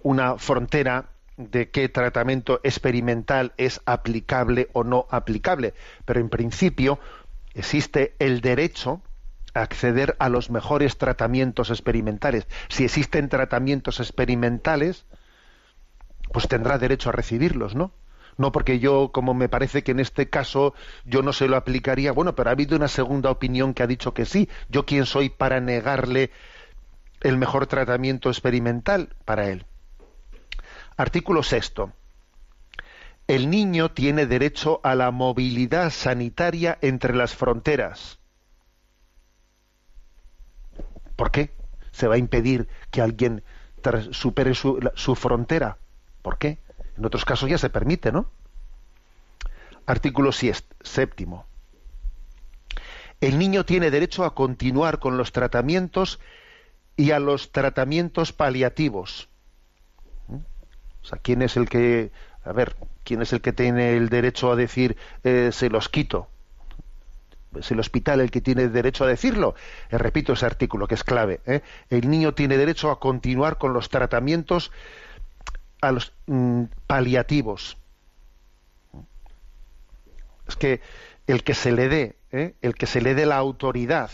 una frontera de qué tratamiento experimental es aplicable o no aplicable, pero en principio existe el derecho a acceder a los mejores tratamientos experimentales. Si existen tratamientos experimentales, pues tendrá derecho a recibirlos, ¿no? No porque yo, como me parece que en este caso yo no se lo aplicaría, bueno, pero ha habido una segunda opinión que ha dicho que sí. Yo quién soy para negarle el mejor tratamiento experimental para él. Artículo sexto. El niño tiene derecho a la movilidad sanitaria entre las fronteras. ¿Por qué? ¿Se va a impedir que alguien supere su, su frontera? ¿Por qué? En otros casos ya se permite, ¿no? Artículo séptimo. El niño tiene derecho a continuar con los tratamientos y a los tratamientos paliativos. O sea, ¿quién es el que, a ver, quién es el que tiene el derecho a decir eh, se los quito? Es el hospital el que tiene derecho a decirlo. Eh, repito ese artículo que es clave. ¿eh? El niño tiene derecho a continuar con los tratamientos a los mm, paliativos. Es que el que se le dé, el que se le dé la autoridad,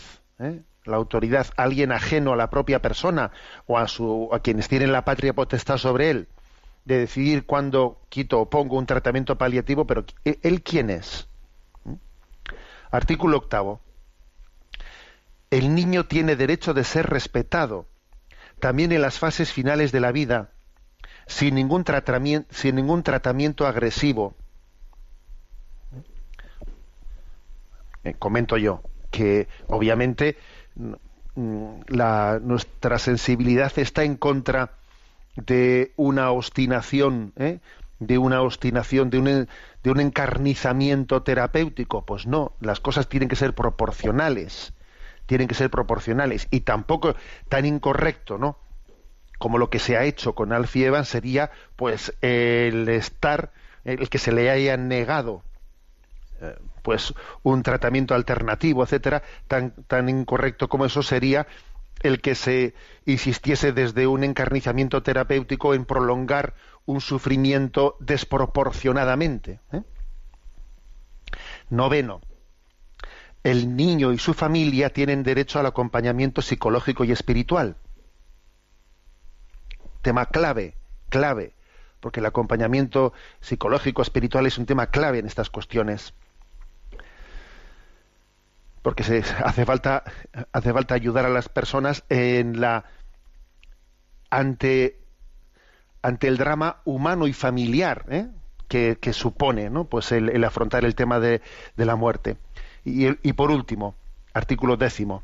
la autoridad a alguien ajeno a la propia persona o a, su, a quienes tienen la patria potestad sobre él, de decidir cuándo quito o pongo un tratamiento paliativo, pero ¿e-, ¿él quién es? ¿Mm? Artículo octavo. El niño tiene derecho de ser respetado, también en las fases finales de la vida, sin ningún tratamiento, sin ningún tratamiento agresivo. Eh, comento yo que obviamente la, nuestra sensibilidad está en contra de una obstinación, ¿eh? de una obstinación, de un, de un encarnizamiento terapéutico. Pues no, las cosas tienen que ser proporcionales, tienen que ser proporcionales y tampoco tan incorrecto, ¿no? Como lo que se ha hecho con Alfie Evans sería, pues, el estar, el que se le haya negado eh, pues un tratamiento alternativo, etcétera, tan, tan incorrecto como eso sería el que se insistiese desde un encarnizamiento terapéutico en prolongar un sufrimiento desproporcionadamente. ¿eh? Noveno. El niño y su familia tienen derecho al acompañamiento psicológico y espiritual. Tema clave, clave, porque el acompañamiento psicológico espiritual es un tema clave en estas cuestiones porque se, hace falta hace falta ayudar a las personas en la ante ante el drama humano y familiar ¿eh? que, supone ¿no? pues el, afrontar el tema de, la muerte y, y, por último artículo décimo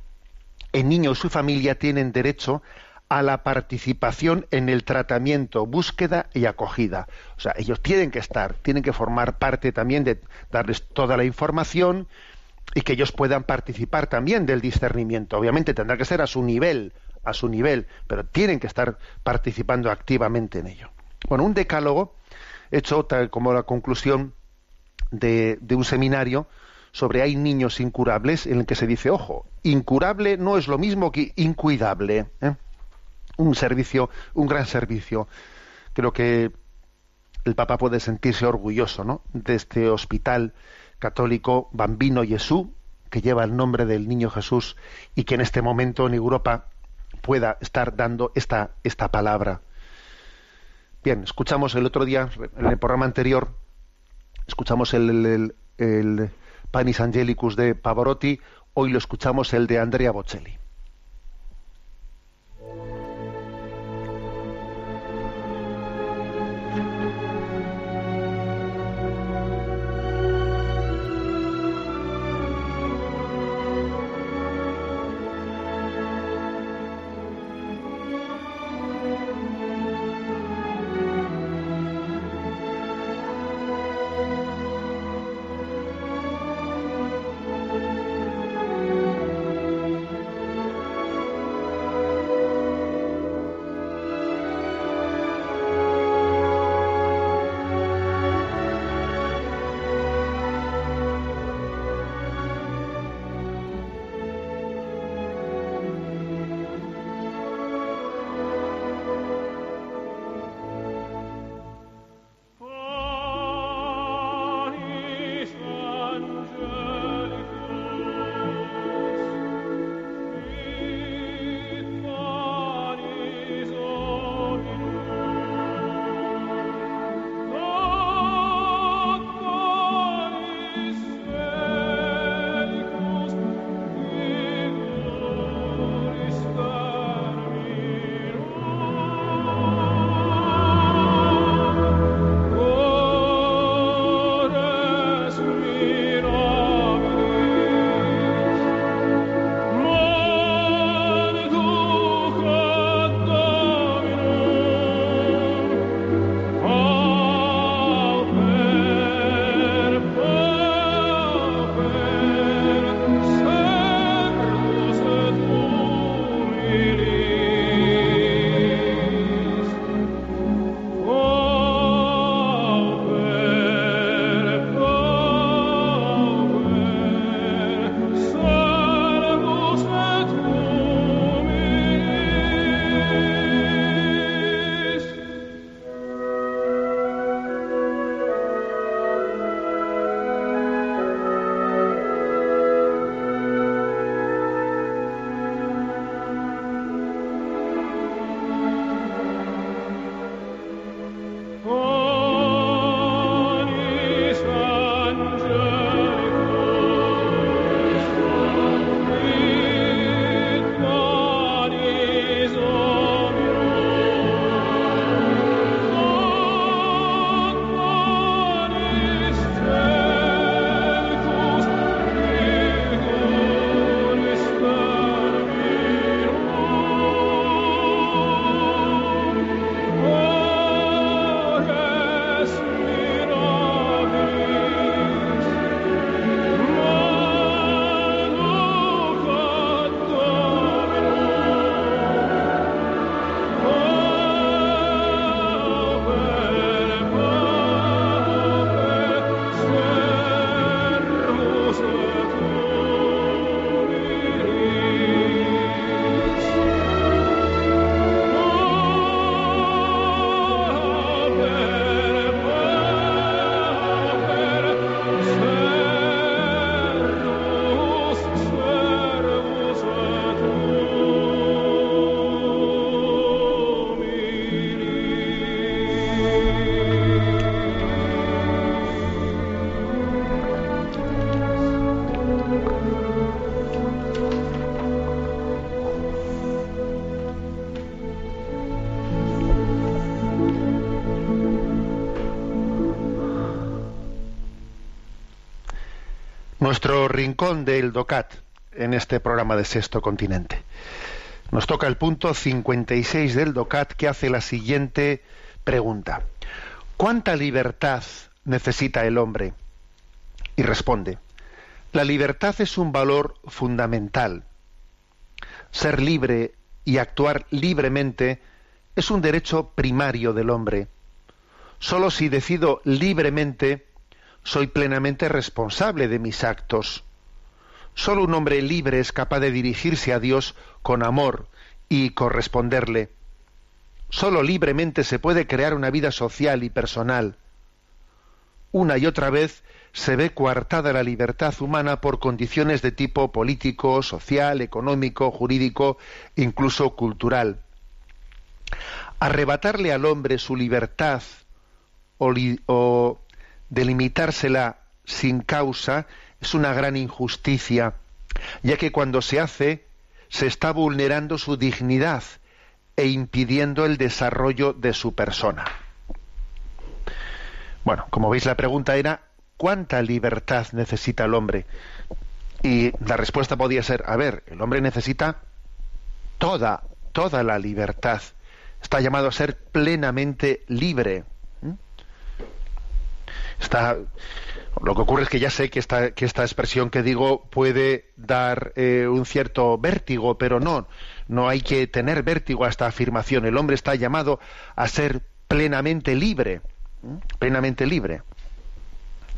el niño y su familia tienen derecho a la participación en el tratamiento, búsqueda y acogida. O sea, ellos tienen que estar, tienen que formar parte también de darles toda la información, y que ellos puedan participar también del discernimiento. Obviamente tendrá que ser a su nivel, a su nivel, pero tienen que estar participando activamente en ello. Bueno, un decálogo hecho tal como la conclusión de, un seminario sobre hay niños incurables en el que se dice, ojo, incurable no es lo mismo que incuidable. ¿eh? Un servicio, un gran servicio. Creo que el Papa puede sentirse orgulloso ¿no? de este hospital católico Bambino Jesús, que lleva el nombre del niño Jesús y que en este momento en Europa pueda estar dando esta, esta palabra. Bien, escuchamos el otro día, en el programa anterior, escuchamos el, el, el Panis Angelicus de Pavarotti, hoy lo escuchamos el de Andrea Bocelli. Nuestro rincón del DOCAT en este programa de Sexto Continente. Nos toca el punto 56 del DOCAT que hace la siguiente pregunta. ¿Cuánta libertad necesita el hombre? Y responde, la libertad es un valor fundamental. Ser libre y actuar libremente es un derecho primario del hombre. Solo si decido libremente soy plenamente responsable de mis actos. Solo un hombre libre es capaz de dirigirse a Dios con amor y corresponderle. Solo libremente se puede crear una vida social y personal. Una y otra vez se ve coartada la libertad humana por condiciones de tipo político, social, económico, jurídico, incluso cultural. arrebatarle al hombre su libertad o, delimitársela sin causa es una gran injusticia, ya que cuando se hace se está vulnerando su dignidad e impidiendo el desarrollo de su persona. Bueno, como veis la pregunta era ¿cuánta libertad necesita el hombre? Y la respuesta podía ser, a ver, el hombre necesita toda, toda la libertad. Está llamado a ser plenamente libre. Lo que ocurre es que ya sé que esta, que esta expresión que digo puede dar eh, un cierto vértigo, pero no, no hay que tener vértigo a esta afirmación. El hombre está llamado a ser plenamente libre, plenamente libre.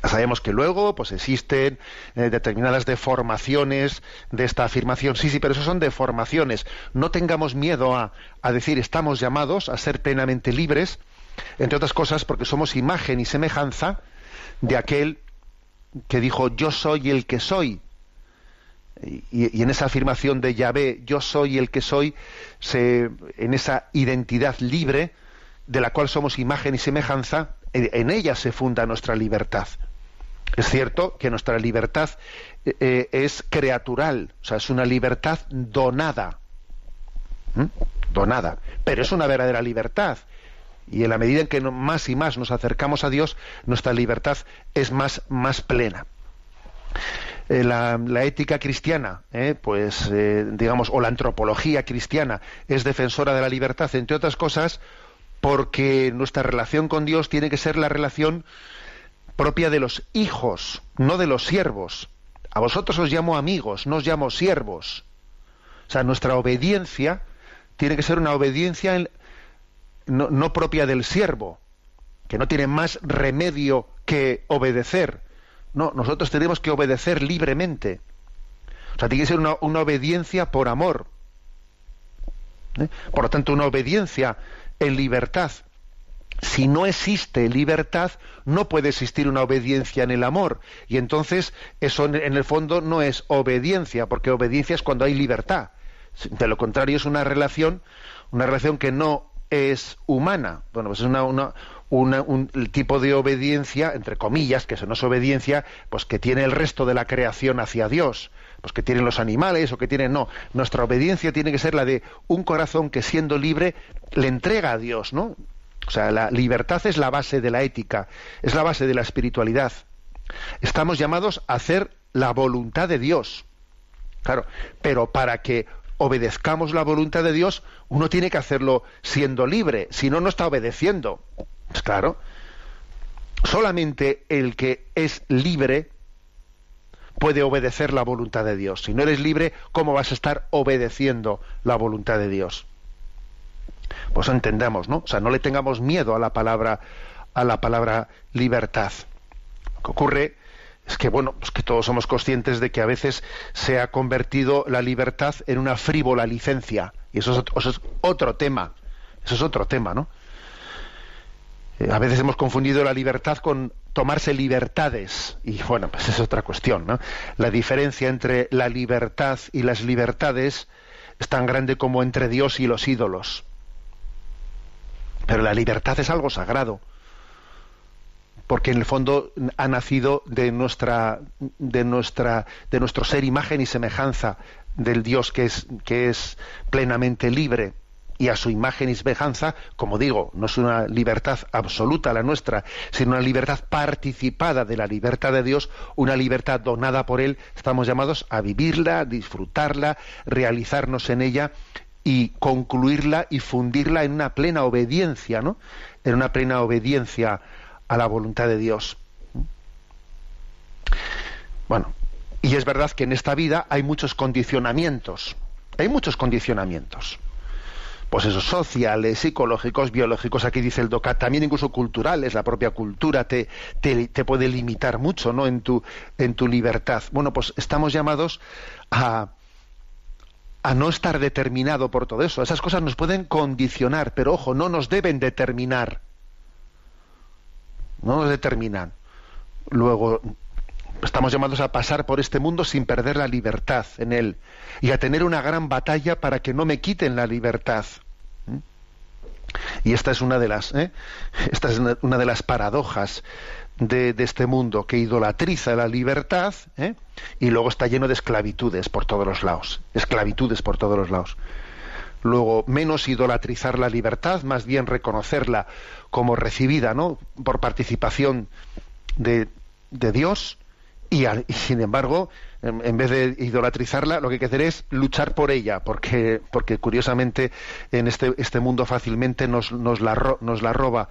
Sabemos que luego pues existen eh, determinadas deformaciones de esta afirmación. Sí, sí, pero eso son deformaciones. No tengamos miedo a decir estamos llamados a ser plenamente libres, entre otras cosas porque somos imagen y semejanza de aquel que dijo yo soy el que soy. Y, en esa afirmación de Yahvé, yo soy el que soy, se, en esa identidad libre de la cual somos imagen y semejanza, en, en ella se funda nuestra libertad. Es cierto que nuestra libertad eh, eh, es creatural, o sea, es una libertad donada. ¿Mm? Donada. Pero es una verdadera libertad. Y en la medida en que más y más nos acercamos a Dios, nuestra libertad es más, más plena. Eh, la, la ética cristiana, eh, pues eh, digamos, o la antropología cristiana es defensora de la libertad, entre otras cosas, porque nuestra relación con Dios tiene que ser la relación propia de los hijos, no de los siervos. A vosotros os llamo amigos, no os llamo siervos. O sea, nuestra obediencia tiene que ser una obediencia en- no, propia del siervo, que no tiene más remedio que obedecer. No, nosotros tenemos que obedecer libremente. O sea, tiene que ser una, una obediencia por amor. ¿eh? Por lo tanto, una obediencia en libertad. Si no existe libertad, no puede existir una obediencia en el amor. Y entonces, eso en, en el fondo no es obediencia, porque obediencia es cuando hay libertad. De lo contrario, es una relación, una relación que no es humana. Bueno, pues es una, un tipo de obediencia, entre comillas, que eso no es obediencia, pues que tiene el resto de la creación hacia Dios, pues que tienen los animales o que tienen, no. Nuestra obediencia tiene que ser la de un corazón que siendo libre le entrega a Dios, ¿no? O sea, la libertad es la base de la ética, es la base de la espiritualidad. Estamos llamados a hacer la voluntad de Dios. Claro, pero para que obedezcamos la voluntad de Dios, uno tiene que hacerlo siendo libre, si no, no está obedeciendo. Pues claro, solamente el que es libre puede obedecer la voluntad de Dios. Si no eres libre, ¿cómo vas a estar obedeciendo la voluntad de Dios? Pues entendamos, ¿no? O sea, no le tengamos miedo a la palabra a la palabra libertad. Lo que ocurre es que bueno, pues que todos somos conscientes de que a veces se ha convertido la libertad en una frívola licencia y eso es, otro tema. Eso es otro tema, ¿no? Eh, a veces hemos confundido la libertad con tomarse libertades y bueno, pues es otra cuestión, ¿no? La diferencia entre la libertad y las libertades es tan grande como entre Dios y los ídolos. Pero la libertad es algo sagrado, porque en el fondo ha nacido de nuestra, de nuestra, de nuestro ser imagen y semejanza del Dios que es, que es plenamente libre y a su imagen y semejanza, como digo, no es una libertad absoluta la nuestra, sino una libertad participada de la libertad de Dios, una libertad donada por Él, estamos llamados a vivirla, disfrutarla, realizarnos en ella y concluirla y fundirla en una plena obediencia, ¿no? En una plena obediencia a la voluntad de Dios. Bueno, y es verdad que en esta vida hay muchos condicionamientos. Hay muchos condicionamientos. Pues esos sociales, psicológicos, biológicos, aquí dice el DOCA, también incluso culturales, la propia cultura te, te, te puede limitar mucho ¿no? en, tu, en tu libertad. Bueno, pues estamos llamados a, a no estar determinado por todo eso. Esas cosas nos pueden condicionar, pero ojo, no nos deben determinar. No nos determinan. Luego, estamos llamados a pasar por este mundo sin perder la libertad en él y a tener una gran batalla para que no me quiten la libertad. ¿Mm? Y esta es una de las, ¿eh? esta es una- de las paradojas de, de este mundo que idolatriza la libertad ¿eh? y luego está lleno de esclavitudes por todos los lados, esclavitudes por todos los lados. Luego, menos idolatrizar la libertad, más bien reconocerla como recibida, ¿no? Por participación de, de Dios y, al- y, sin embargo, en, vez de idolatrizarla, lo que hay que hacer es luchar por ella, porque, porque curiosamente en este, este mundo fácilmente nos, nos, la, nos la roba,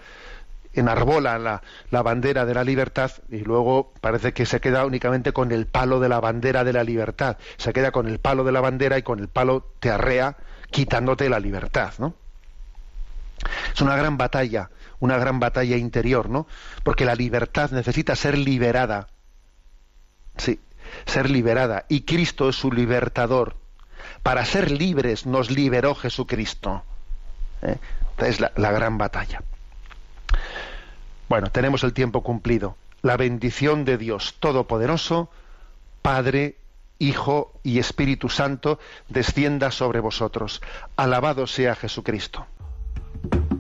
enarbola la, la bandera de la libertad y luego parece que se queda únicamente con el palo de la bandera de la libertad. Se queda con el palo de la bandera y con el palo te arrea quitándote la libertad, ¿no? Es una gran batalla, una gran batalla interior, ¿no? Porque la libertad necesita ser liberada. Sí, ser liberada. Y Cristo es su libertador. Para ser libres nos liberó Jesucristo. ¿eh? Es la, la gran batalla. Bueno, tenemos el tiempo cumplido. La bendición de Dios Todopoderoso, Padre, Hijo y Espíritu Santo, descienda sobre vosotros. Alabado sea Jesucristo.